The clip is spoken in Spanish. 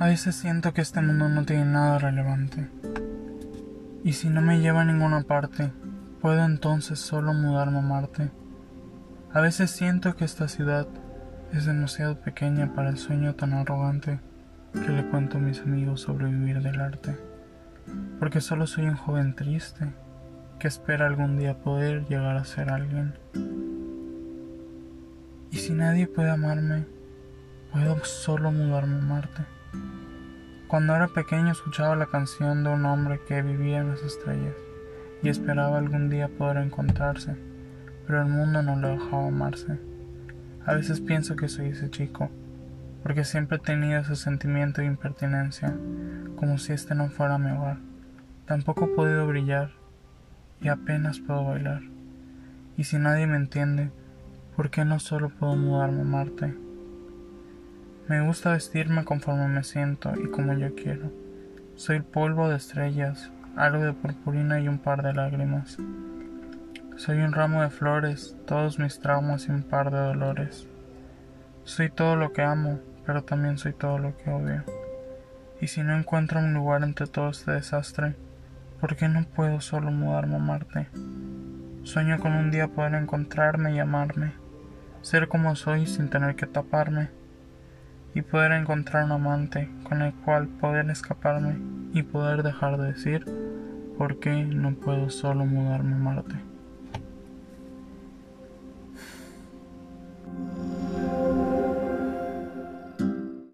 A veces siento que este mundo no tiene nada relevante. Y si no me lleva a ninguna parte, puedo entonces solo mudarme a Marte. A veces siento que esta ciudad es demasiado pequeña para el sueño tan arrogante que le cuento a mis amigos sobre vivir del arte. Porque solo soy un joven triste que espera algún día poder llegar a ser alguien. Y si nadie puede amarme, puedo solo mudarme a Marte. Cuando era pequeño escuchaba la canción de un hombre que vivía en las estrellas y esperaba algún día poder encontrarse, pero el mundo no lo dejaba amarse. A veces pienso que soy ese chico, porque siempre he tenido ese sentimiento de impertinencia, como si este no fuera mi hogar. Tampoco he podido brillar y apenas puedo bailar. Y si nadie me entiende, ¿por qué no solo puedo mudarme a Marte? Me gusta vestirme conforme me siento y como yo quiero. Soy polvo de estrellas, algo de purpurina y un par de lágrimas. Soy un ramo de flores, todos mis traumas y un par de dolores. Soy todo lo que amo, pero también soy todo lo que odio. Y si no encuentro un lugar entre todo este desastre, ¿por qué no puedo solo mudarme a Marte? Sueño con un día poder encontrarme y amarme, ser como soy sin tener que taparme y poder encontrar un amante con el cual poder escaparme y poder dejar de decir por qué no puedo solo mudarme a Marte.